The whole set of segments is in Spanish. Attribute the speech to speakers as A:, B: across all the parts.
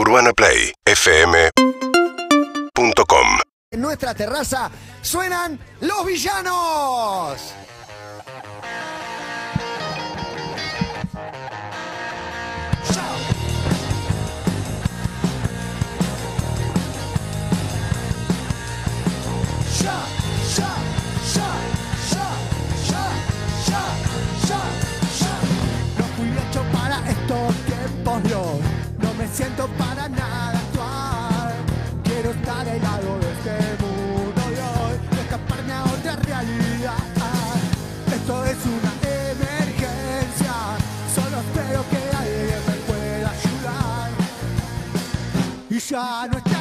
A: UrbanaPlayFM.com
B: En nuestra terraza suenan los villanos. Siento para nada actual. Quiero estar al lado de este mundo y hoy escaparme a otra realidad. Esto es una emergencia, solo espero que alguien me pueda ayudar. Y ya no estar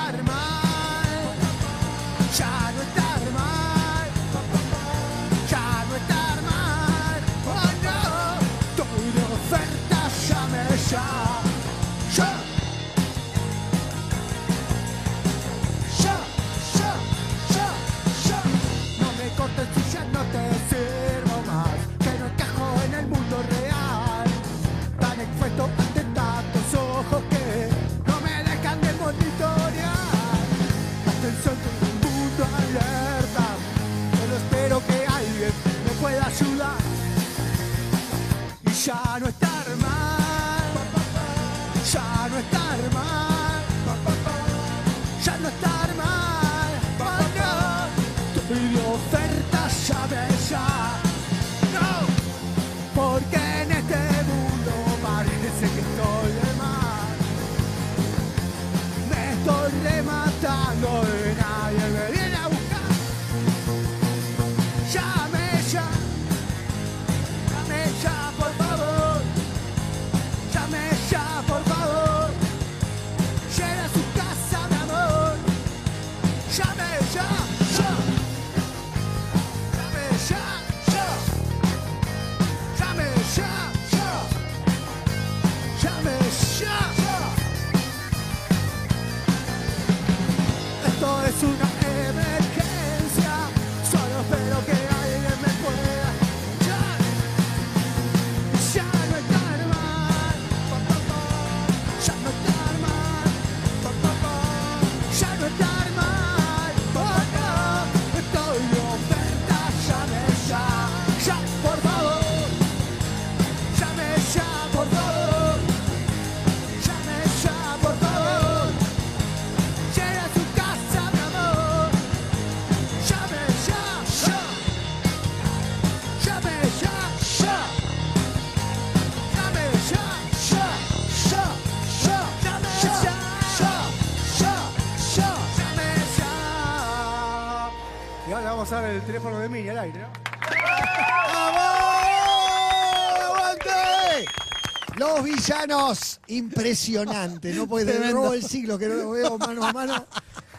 B: Villanos, impresionante. No puede tener robo el siglo que no lo veo mano a mano.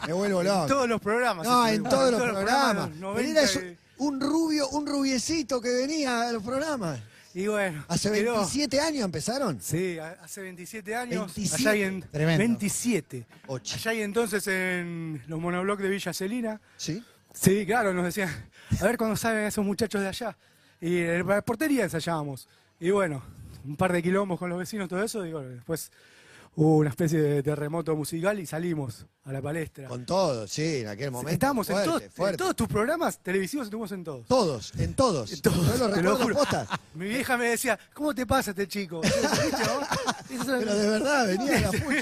B: Me vuelvo loco.
C: Todos los programas.
B: No, en todos los programas.
C: los 90
B: Pero era eso,
C: y-
B: un rubio, un rubiecito que venía a los programas.
C: Y bueno.
B: Hace
C: quedó-
B: 27 años empezaron.
C: Sí, hace 27 años.
B: 27.
C: Allá y en,
D: Tremendo.
C: 27.
B: Ocho.
C: Allá y entonces en los monoblocks de Villa Celina.
B: ¿Sí?
C: Sí, claro, nos decían, a ver cuándo salen esos muchachos de allá. Y en la portería ensayábamos. Y bueno, un par de quilombos con los vecinos, todo eso. Bueno, después hubo una especie de terremoto musical y salimos a la palestra.
B: Con todo, sí, en aquel momento.
C: Estábamos en,
B: fuerte,
C: todos, en todos tus programas televisivos, estuvimos en todos.
B: Todos, en todos.
C: En todos,
B: Yo lo.
C: Mi vieja me decía, ¿cómo te pasa este chico?
B: Pero de verdad, venía de la full.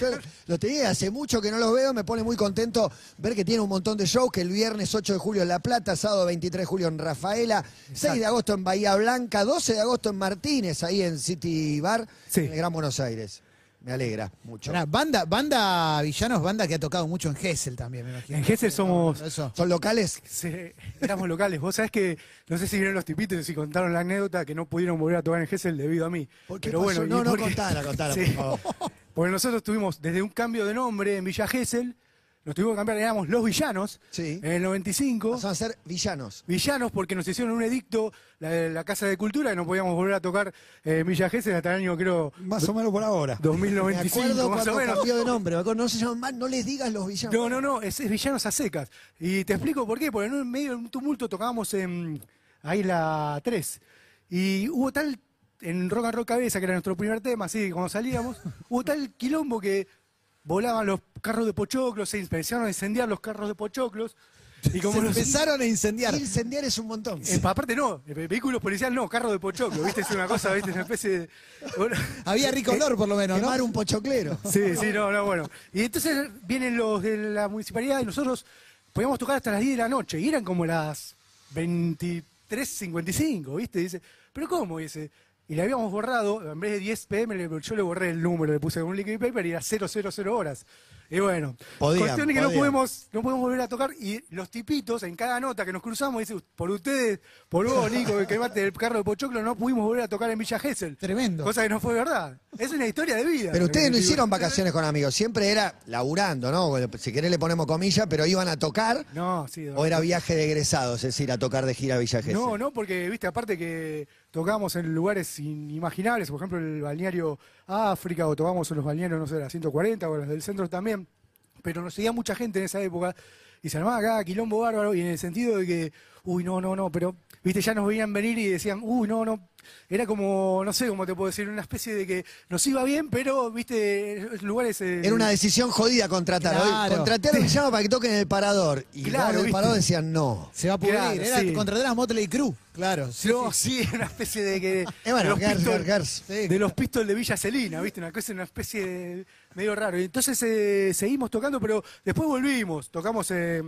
B: Lo tenía hace mucho que no los veo, me pone muy contento ver que tiene un montón de shows, que el viernes 8 de julio en La Plata, sábado 23 de julio en Rafaela, 6 de agosto en Bahía Blanca, 12 de agosto en Martínez, ahí en City Bar,
C: Sí.
B: en el Gran Buenos Aires. Me alegra mucho.
D: Pará, banda, banda Villanos, banda que ha tocado mucho en Gessel también, me imagino.
C: En Gesell somos,
D: Eso.
B: ¿Son locales?
C: Sí, éramos locales. Vos sabés que, no sé si vieron los tipitos y si contaron la anécdota que no pudieron volver a tocar en Gessel debido a mí.
B: ¿Por qué
C: Pero
B: pasó?
C: bueno,
B: No, no,
C: porque-
B: contala, contala, por favor.
C: Porque nosotros tuvimos desde un cambio de nombre en Villa Gesell, nos tuvimos que cambiar, éramos Los Villanos,
B: Sí.
C: en el 95.
B: Pasaron a ser villanos.
C: Villanos porque nos hicieron un edicto, la, la Casa de Cultura, y no podíamos volver a tocar eh, Villa Gesell hasta el año, creo,
D: Más o menos por ahora.
B: Me
C: 2095,
B: acuerdo
C: más o menos.
B: cambió de nombre. me acuerdo, no se llaman más, no les digas los villanos.
C: No, no, no, es, es Villanos a secas. Y te explico por qué, porque en un medio de un tumulto tocábamos en ahí la 3. Y hubo tal, en Rock and Roll Cabeza, que era nuestro primer tema, así, cuando salíamos, hubo tal quilombo que
B: volaban los carros de pochoclos, se empezaron a incendiar los carros de pochoclos. Y como
D: Se
B: los-
D: empezaron a incendiar.
C: Incendiar es un montón.
B: Eh, aparte no, eh, vehículos policiales no, carros de pochoclo, ¿viste? Es una cosa, ¿viste? Una especie de... bueno,
D: Había rico olor, por lo menos, ¿no?
C: Quemar un pochoclero.
B: Sí, sí, no, no, bueno. Y entonces vienen los de la municipalidad y nosotros podíamos tocar hasta las 10 de la noche y eran como las 23.55, ¿viste? Y dice, ¿pero cómo? Y dice, y le habíamos borrado, en vez de 10 pm, yo le borré el número, le puse un liquid paper y era 000 horas. Y bueno,
C: Podían,
B: cuestión es que no podemos, no podemos volver a tocar y los tipitos en cada nota que nos cruzamos dice, por ustedes, por vos, Nico, que quemaste el carro de Pochoclo, no pudimos volver a tocar en Villa Gesell.
D: Tremendo.
B: Cosa que no fue verdad. Es una historia de vida.
C: Pero ustedes no hicieron vacaciones con amigos, siempre era laburando, ¿no? Bueno, Si querés le ponemos comillas, pero iban a tocar
B: No, sí. de
C: o era viaje de egresados, es decir, a tocar de gira a Villa Gesell.
B: No, no, porque, viste, aparte que tocamos en lugares inimaginables, por ejemplo, el balneario África, o tocamos en los balnearios, no sé, la 140 o los del centro también, pero nos seguía mucha gente en esa época y se armaba acá quilombo bárbaro y en el sentido de que, uy, no, no, no, pero, viste, ya nos veían venir y decían, uy, no, no, era como, no sé cómo te puedo decir, una especie de que nos iba bien, pero, viste, lugares... eh,
C: Era una decisión jodida contratar. Hoy
D: Claro.
C: Contraté a los villanos para que toquen en el parador. Y
B: Claro,
C: el
B: ¿viste?
C: parador decían no.
D: Se va a pudrir.
B: Claro,
D: Era
B: sí.
D: contratar a Motley Crue. Claro. sí,
B: No,
D: sí.
B: sí, una especie de que.
C: Eh, bueno,
B: de los
C: Gers,
B: de los pistols de Villa Celina, ¿viste? Una cosa, una especie de medio raro. Y entonces eh, seguimos tocando, pero después volvimos. Tocamos eh,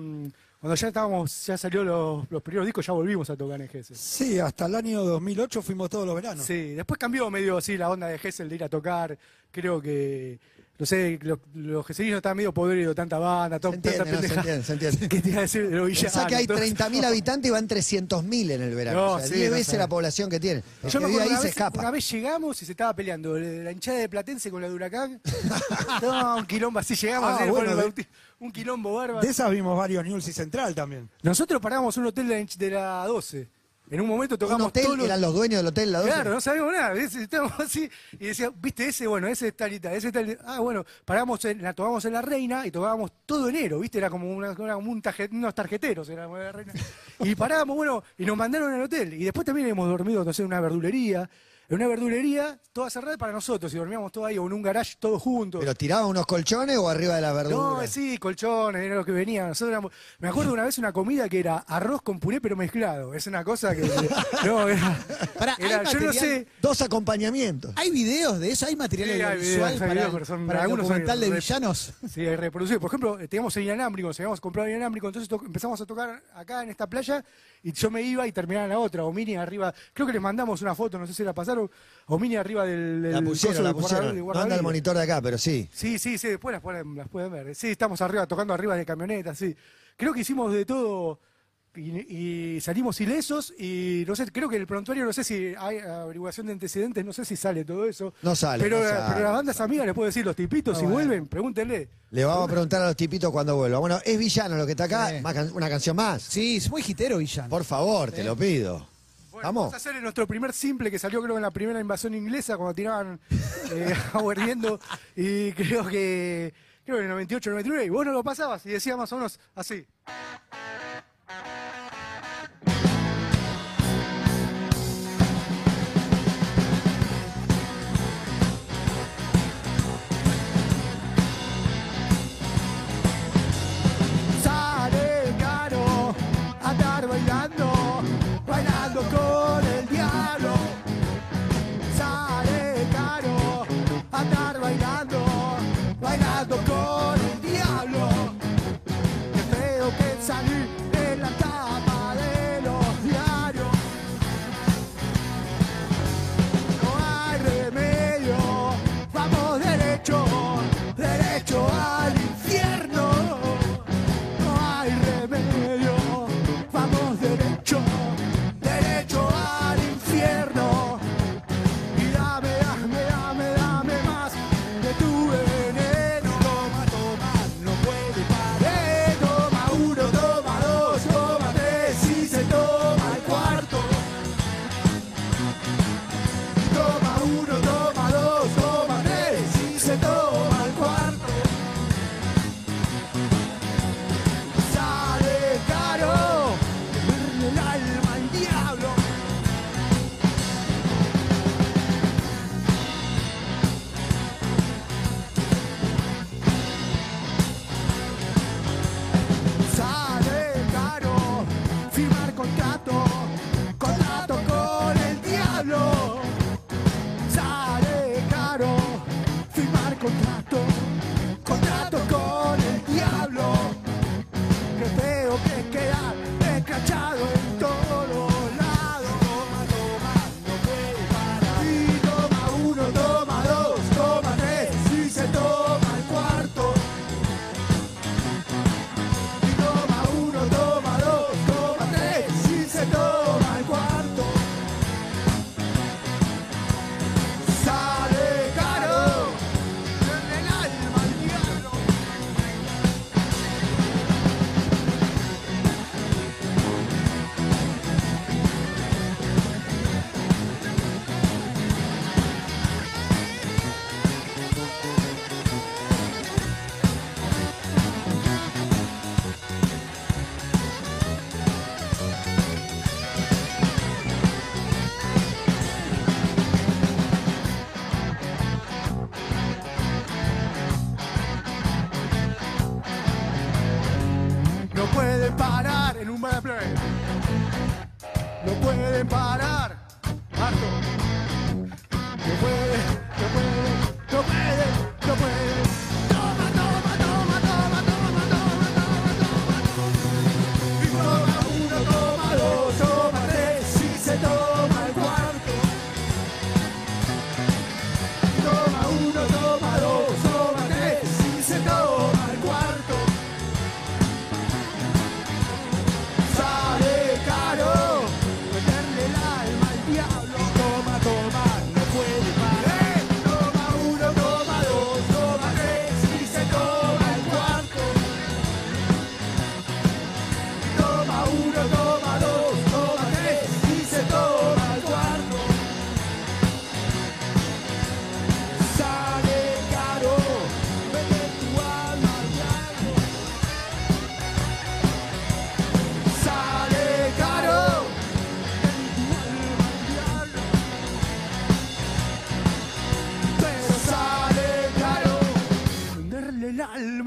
B: cuando ya estábamos, ya salió los, los primeros discos, ya volvimos a tocar en Gessel.
A: Sí, hasta el año 2008 fuimos todos los veranos.
B: Sí, después cambió medio así la onda de Gessel de ir a tocar. Creo que, no sé, los, los geselinos estaban medio podridos, tanta banda,
C: Se
B: to- tanta
C: entiende, no, se
B: pendeja.
C: entiende, se entiende.
B: ¿Qué te iba a decir de los
C: Pensá
B: villanos?
C: que hay
B: Todo-
C: 30.000 habitantes y van 300.000 en el verano.
B: No,
C: o sea,
B: sí,
C: 10
B: no
C: veces la población que tiene.
B: Yo me acuerdo
C: ahí
B: una
C: se
B: vez,
C: escapa.
B: una vez llegamos y se estaba peleando la hinchada de Platense con la de Huracán. no, un quilombo así llegamos,
A: Ah,
B: así, después
A: bueno,
B: bauti- un quilombo bárbaro.
A: De esas vimos varios News y Central también.
B: Nosotros paramos un hotel de la, hinch- de la 12. En un momento
C: Un
B: tocamos
C: hotel,
B: todos los...
C: eran los dueños del hotel, la 12.
B: Claro, no sabíamos nada. Estábamos así y decía, viste ese, bueno, ese es talita, ese es tal. Ah, bueno, paramos en, la tocábamos en la reina y tocábamos todo enero, viste, era como, una, era como un tarje- unos tarjeteros, era la reina. Y parábamos, bueno, y nos mandaron al hotel. Y después también hemos dormido, no sé, en una verdulería. En una verdulería, toda cerrada para nosotros, y dormíamos todos ahí, o en un garage todos juntos.
C: ¿Pero tiraban unos colchones o arriba de la verdura?
B: No, sí, colchones, era lo que venía. Nosotros éramos- me acuerdo una vez una comida que era arroz con puré pero mezclado. Es una cosa que. No, era.
D: Pará, ¿hay
B: era- yo no sé.
C: Dos acompañamientos.
D: ¿Hay videos de eso? ¿Hay material
B: Sí, hay hay
D: para,
B: videos,
D: el-
B: pero son-
D: para el
B: algunos
D: documental de villanos?
B: Sí, hay reproducido. Por ejemplo, eh, teníamos el inalámbrico, nos habíamos comprado el inalámbrico, entonces to- empezamos a tocar acá en esta playa y yo me iba y terminaba en la otra. Omini arriba, creo que les mandamos una foto, no sé si la pasaron. Omini arriba del. del
C: La pusieron, pusieron. No anda el monitor de acá, pero sí.
B: Sí, sí, sí, después las pueden, las pueden ver. Sí, estamos arriba, tocando arriba de camionetas, sí. Creo que hicimos de todo y, y salimos ilesos y no sé, creo que el prontuario, no sé si hay averiguación de antecedentes, no sé si sale todo eso.
C: No sale,
B: Pero,
C: no
B: eh,
C: sale.
B: pero las bandas amigas les puedo decir, los tipitos,
D: Ah,
B: si
D: bueno.
B: vuelven, pregúntenle.
C: Le vamos a preguntar a los tipitos cuando vuelva. Bueno, es villano lo que está acá.
D: Sí.
C: Más can- una canción más.
D: Sí, es muy hitero villano.
C: Por favor, te lo pido.
B: Bueno,
C: Vamos.
B: vamos a hacer nuestro primer simple que salió creo en la primera invasión inglesa cuando tiraban eh, agua hirviendo y creo que creo que en el 98 99 y vos no lo pasabas y decía más o menos así.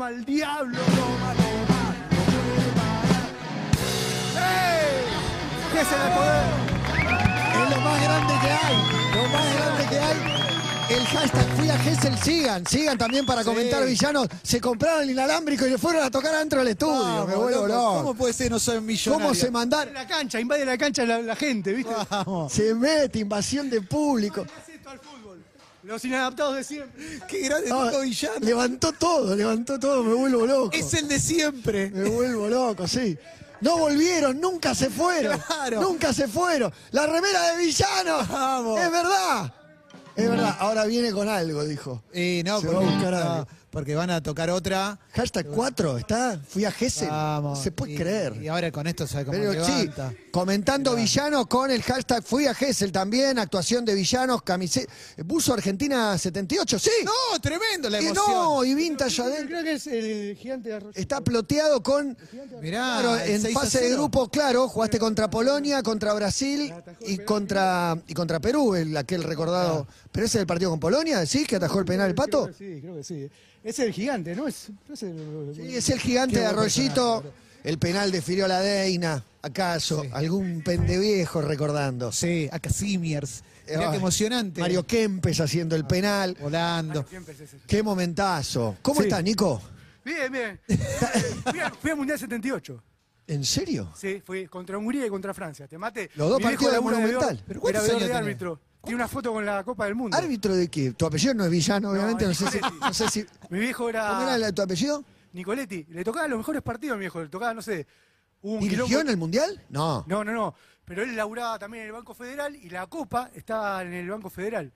E: El
B: alma al diablo. Toma, toma, no puede parar. ¡Ey! ¿Qué es el poder?
C: Es lo más grande que hay. Lo más grande que hay. El hashtag fui a Gessel, sigan, sigan también para comentar villanos. Se compraron el inalámbrico y le fueron a tocar adentro del estudio.
D: Vamos,
C: Me vuelvo
D: loco,
C: loco.
D: ¿Cómo puede ser no soy millonario?
C: ¿Cómo se mandaron?
B: La cancha, invade la cancha la, la gente, ¿viste?
D: Vamos.
C: Se mete, invasión de público.
B: Hace esto al fútbol. Los inadaptados de siempre.
D: Qué grande
C: Ah,
D: Nico Villano.
C: levantó todo, levantó todo, me vuelvo loco.
D: Es el de siempre.
C: Me vuelvo loco, sí. No volvieron, nunca se fueron.
D: Claro.
C: Nunca se fueron. La remera de villano.
D: Vamos.
C: Es verdad. Es verdad. Ahora viene con algo, dijo.
D: Y no,
C: Se va a buscar
D: no,
C: algo.
D: Porque van a tocar otra.
C: Hashtag 4, ¿está? Fui a Gessel.
D: Vamos.
C: Se puede
D: Y-
C: creer.
D: Y ahora con esto sabe cómo
C: Pero sí, comentando villanos con el hashtag Fui a Gessel también, actuación de villanos, camiseta. Buzo Argentina 78, sí.
D: No, tremendo la
C: Y
D: emoción.
C: no, y vintage.
B: Creo que es el gigante de arroz.
C: Está ploteado con.
D: Mirá,
C: Claro, en
D: 6 a
C: fase de
D: 0.
C: grupo, claro, jugaste contra Polonia, contra Brasil y contra y contra Perú, el aquel recordado. Pero ese es el partido con Polonia, ¿decís que atajó el penal el pato?
B: Creo sí, creo que sí. Es el gigante, ¿no? Es, no es el-
C: Sí, es el gigante de Arroyito, el penal de Firiola Deina, acaso, algún pendeviejo recordando.
D: Sí, a Casimiers. Mirá
C: Ay,
D: qué emocionante.
C: Mario Kempes haciendo el penal.
D: Volando.
B: Es.
C: Qué momentazo. ¿Cómo
B: Sí.
C: estás, Nico?
B: Bien, bien. fui, al, fui al Mundial 78.
C: ¿En serio?
B: Sí, fui contra Hungría y contra Francia. Te mate.
C: Los dos
B: Mi
C: partidos de Monumental.
D: ¿Pero
B: Era
D: cuántos años
B: de
D: tenés?
B: Tiene una foto con la Copa del Mundo.
C: ¿Árbitro de qué? Tu apellido no es villano, obviamente, no, sé si. No sé si
B: Mi viejo
C: ¿Cómo era
B: era
C: el- tu apellido?
B: Nicoletti. Le tocaba los mejores partidos a mi viejo. Le tocaba, no sé, un
C: ¿Dirigió
B: quilombo-
C: en el Mundial? No.
B: No, no, no. Pero él laburaba también en el Banco Federal y la Copa estaba en el Banco Federal.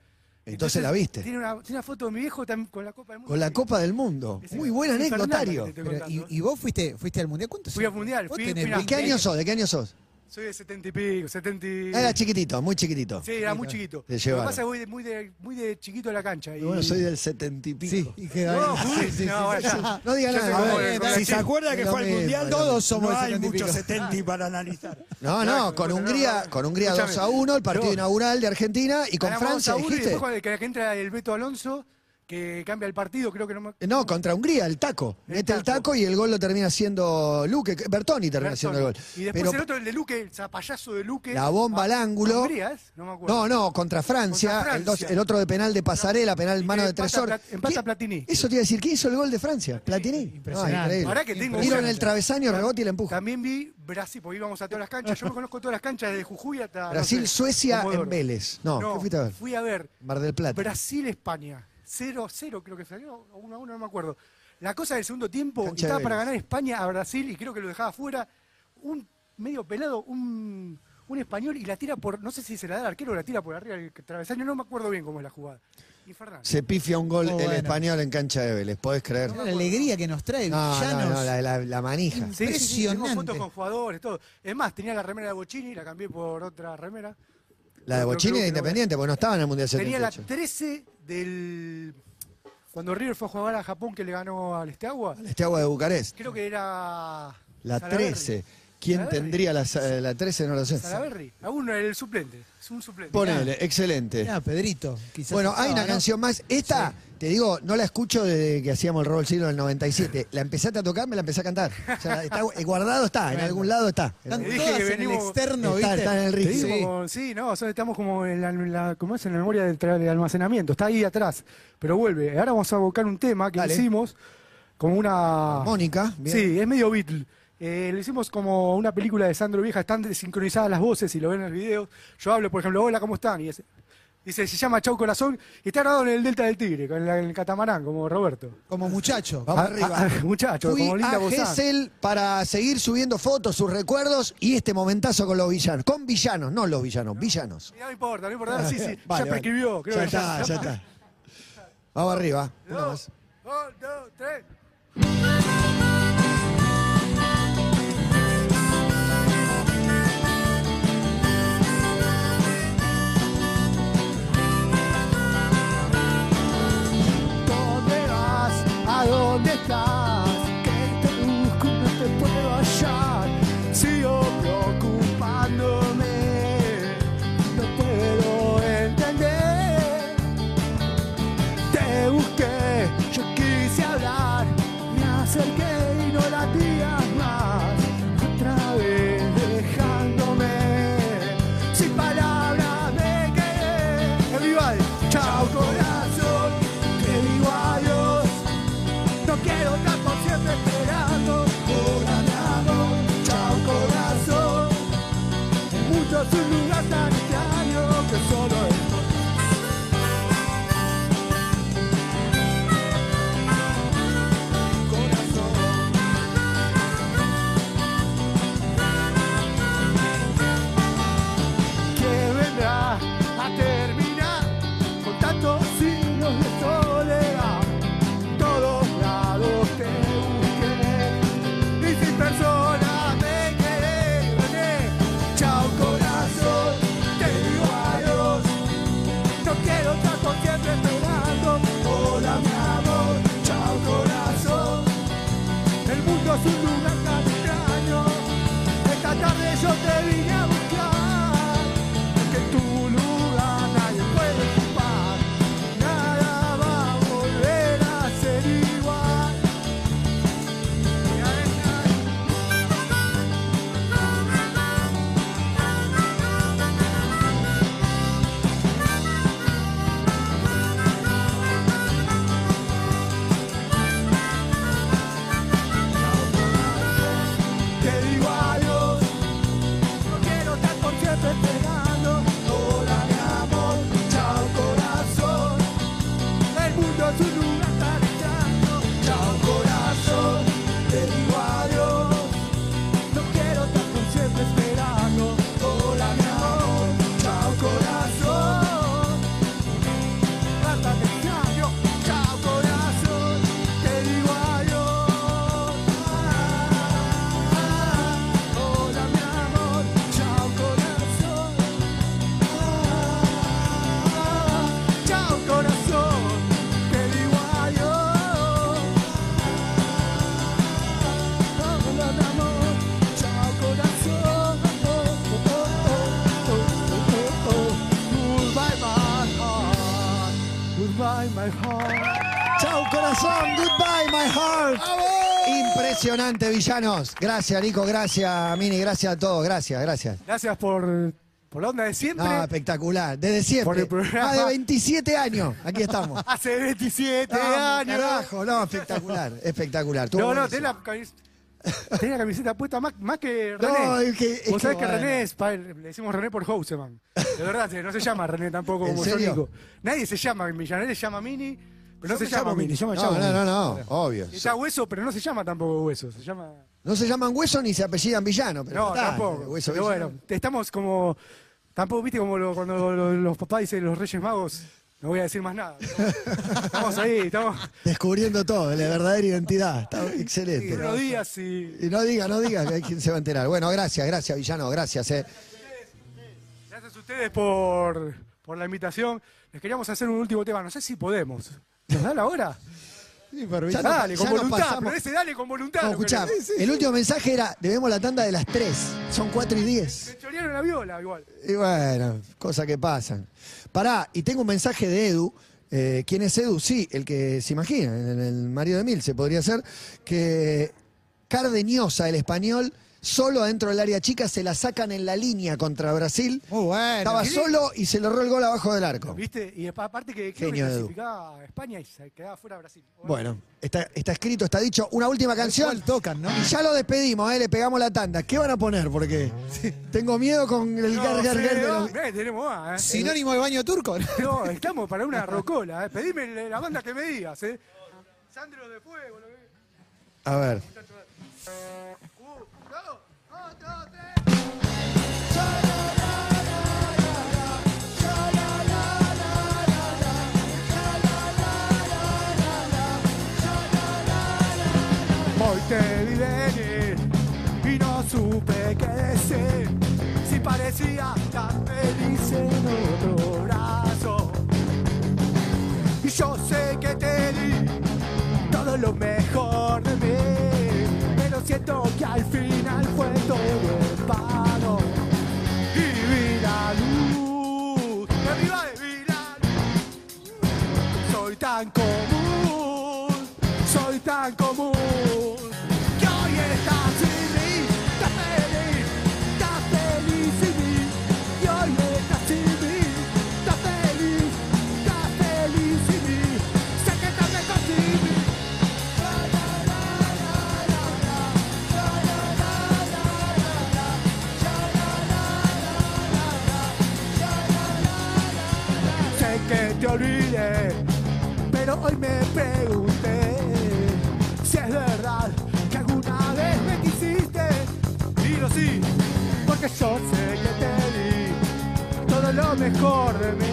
C: Entonces la viste.
B: Tiene una, tiene una foto de mi viejo con la Copa del Mundo.
C: Con la. Copa del Mundo. Muy buen anecdotario.
D: Y, y vos fuiste, fuiste al mundial? ¿Cuántos
B: Fui al? Mundial, fui- fui
C: ¿De qué año sos? ¿De qué año sos?
B: Soy de setenta y pico, setenta y...
C: Era chiquitito, muy chiquitito.
B: Sí, era muy chiquito.
C: Te
B: Lo que
C: llevaron.
B: pasa es que voy de- muy, de, muy de chiquito a la cancha. Y...
C: Y bueno, soy del setenta y pico.
D: Sí, y que
B: No,
D: sí, sí,
B: no,
D: sí,
B: ya.
D: sí.
C: No diga
B: Yo soy
C: nada.
B: como
C: ver,
B: el-
A: Si se acuerda que
C: lo
A: fue al
C: mismo,
A: mundial,
D: Todos somos
A: no
D: de
A: hay
D: 70 y
A: muchos
D: pico.
A: 70 para analizar.
C: No, no, con Hungría, con Hungría 2
B: Escúchame.
C: a 1, el partido inaugural de Argentina y con
B: Ganamos
C: Francia,
B: a uno y
C: dijiste.
B: después que, que entra el Beto Alonso, que cambia el partido, creo que no me...
C: Eh, No, contra Hungría, el taco.
B: El
C: Mete el
B: taco.
C: y el gol lo termina haciendo Luque. Bertoni termina haciendo el gol.
B: Y después
C: Pero
B: el otro, el de Luque, el zapallazo de Luque.
C: La bomba al
B: Ah,
C: ángulo.
B: Hungría, ¿es? No me acuerdo.
C: No, no, contra Francia,
B: Contra
C: El, dos-
B: Francia.
C: el otro de penal de pasarela, penal
B: Y
C: mano de Tresor.
B: Plat- empata
C: ¿Quién-
B: Platini.
C: Eso te iba a decir, ¿quién hizo el gol de Francia? Platini.
D: Impresionante.
C: Ah.
B: Ahora que tengo
C: Tiro en el travesaño, rebote y la empuja.
B: También vi Brasil, porque íbamos a todas las canchas. Yo me conozco todas las canchas desde Jujuy hasta. no
C: Brasil,
B: sé,
C: Suecia en Vélez. No, ¿qué fuiste a ver?
B: Fui a ver
C: Mar del Plata.
B: Brasil-España. 0-0 creo que salió, o 1-1, no me acuerdo. La cosa del segundo tiempo,
C: Cancha
B: estaba para ganar España a Brasil y creo que lo dejaba fuera. Un medio pelado, un, un español y la tira por, no sé si se la da al arquero o la tira por arriba del travesaño, no me acuerdo bien cómo es la jugada. Infernal.
C: Se pifia un gol el
D: bueno.
C: español en cancha de Vélez, ¿podés creer?
D: La alegría que nos trae
C: No, no,
D: Villanos.
C: no, la, la- la manija.
B: Sí, sí, sí, tengo
D: Impresionante.
B: fotos con jugadores, todo. Es más, tenía la remera de Bochini, la cambié por otra remera.
C: La de
B: club
C: de Independiente, porque no estaba en el Mundial
B: Tenía la
C: 78.
B: 13 del. Cuando River fue a jugar a Japón que le ganó al Esteagua.
C: Este agua de Bucarest.
B: Creo que era.
C: La
B: Salaverry.
C: 13. ¿Quién
B: Salaberry.
C: tendría la, la 13? No lo sé.
B: Salaberry. A uno, el suplente. Es un suplente.
C: Ponele, excelente.
D: Ah, Pedrito. quizás
C: Bueno, hay una
D: ¿no?
C: canción más. Esta, te digo, no la escucho desde que hacíamos el robo del siglo del 97. La empezaste a tocar, me la empecé a cantar. O sea, está, guardado está, en algún lado está.
D: Están
B: Te dije
D: todas
B: que
D: en el
B: venimos-
D: externo,
C: Está,
D: ¿viste?
C: está en el ritmo.
B: Sí, como- no, o sea, estamos como en la, en la- ¿cómo es? En la memoria del, almacenamiento, está ahí atrás, pero vuelve. Ahora vamos a buscar un tema que
C: Dale.
B: hicimos como una...
C: Mónica, bien.
B: Sí, es medio Beatle. Eh, lo hicimos como una película de Sandro Vieja, están desincronizadas las voces y lo ven en el video. Yo hablo, por ejemplo, hola, ¿cómo están? Y dice, se llama Chau Corazón y está grabado en el Delta del Tigre, la- en el catamarán, como Roberto.
D: Como muchacho.
C: Vamos
B: Ah,
C: arriba.
B: ah, muchacho,
C: Fui
B: como linda
C: a para seguir subiendo fotos, sus recuerdos y este momentazo con los villanos. Con villanos, no los villanos, villanos.
B: No importa, no importa, sí, sí,
C: Vale,
B: ya
C: vale.
B: prescribió, creo
C: ya
B: que
C: está, ya está. Vamos arriba. una más.
B: Dos, dos, tres.
C: Impresionante, villanos. Gracias, Nico. Gracias, Mini. Gracias a todos. Gracias, gracias.
B: Gracias por, por la onda de siempre.
C: No, espectacular. Desde
B: Por
C: siempre.
B: el programa.
C: Más de 27 años. Aquí estamos.
B: Hace 27
C: Vamos,
B: años.
C: carajo. No, espectacular. Espectacular.
B: No, no, tenés la, tenés la camiseta puesta más, más que
C: No,
B: René.
C: es que- es
B: Vos sabés
C: que.
B: René es, pa- le decimos René por Houseman. De verdad, no se llama René tampoco
C: ¿En
B: como yo Nico. Nadie se llama Millanet, se llama Mini, pero no se llama Mini.
A: Mini, yo me
C: No,
A: llamo
C: no,
A: Mini.
C: no, no. Obvio.
B: Está Hueso, pero no se llama tampoco Hueso. Se llama...
C: No se llaman hueso ni se apellidan villano. Pero
B: No,
C: está,
B: tampoco.
C: Hueso
B: pero
C: villano.
B: bueno, estamos como... Tampoco, viste, como lo- cuando lo- los papás dicen los Reyes Magos, no voy a decir más nada. Estamos ahí, estamos...
C: Descubriendo todo, la verdadera identidad. Está excelente.
B: Unos días y...
C: Y no diga, no diga, que hay quien se va a enterar. Bueno, gracias, gracias, Villano, gracias. Eh.
B: Gracias a ustedes por, por la invitación. Les queríamos hacer un último tema. No sé si podemos. ¿Nos da la hora?
D: Sí,
C: Ya
B: Dale, con
C: ya
B: voluntad, pero ese dale con voluntad.
C: No,
B: que
C: escuchá,
B: le-
C: el último mensaje era, debemos la tanda de las 3, son 4 y 10.
B: Me chorearon la viola igual.
C: Y bueno, cosas que pasan. Pará, y tengo un mensaje de Edu. Eh, ¿Quién es Edu? Sí, el que se imagina, el, el marido de Mil, se podría ser, que Cardeñosa, el español, solo adentro del área chica, se la sacan en la línea contra Brasil.
D: Muy bueno.
C: Estaba
D: Qué
C: solo y se le erró el gol abajo del arco.
B: ¿Viste? Y apa- aparte que creo
C: Genio
B: que clasificaba a España y se quedaba fuera Brasil.
C: Bueno, está, está escrito, está dicho. Una última canción.
D: ¿Cuál tocan, no?
C: Y ya lo despedimos, ¿eh? le pegamos la tanda. ¿Qué van a poner? Porque tengo miedo con el
B: No,
C: gar, gar,
B: sí,
C: gar
B: no, eh, tenemos más, ¿eh?
D: Sinónimo de baño turco.
B: No, estamos para una rocola. ¿eh? Pedime la banda que me digas. ¿eh? Sandro de Fuego. Lo que...
C: A ver.
B: Hoy te vi venir y no supe qué decir. Si parecía tan feliz en otro brazo. Y yo sé que te di todo lo mejor de mí. Pero siento que al final fue todo tan común, soy tan común. Todo lo mejor de mí,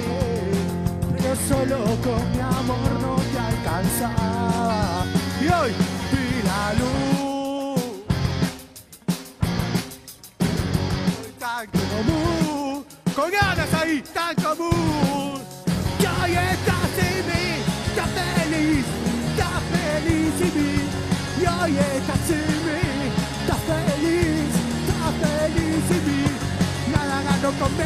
B: pero solo con mi amor no te alcanzaba. Y hoy vi la luz. tan común, con ganas ahí, tan común. Que hoy estás en mí, estás feliz, estás feliz en mí. Y hoy estás en mí, estás feliz, estás feliz en mí. Nada gano con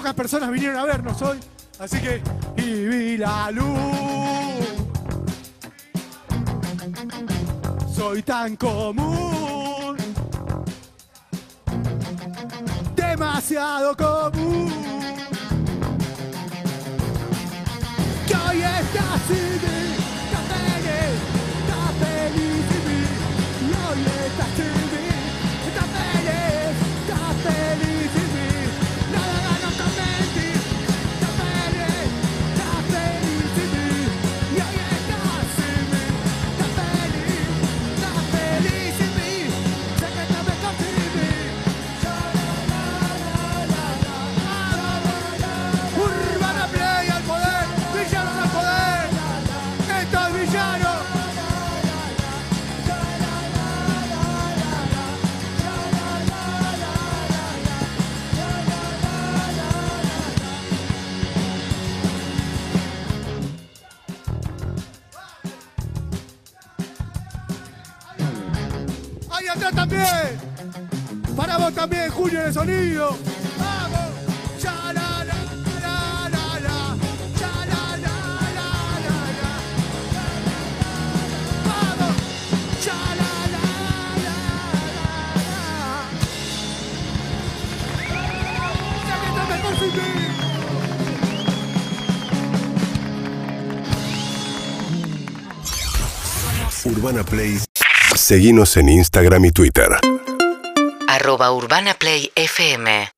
B: pocas personas vinieron a vernos hoy, así que y la luz. Soy tan común, demasiado común. Que hoy estás sin mejor sin mí.
F: Urbana Play. Seguinos en Instagram y Twitter. Arroba urbanaplayfm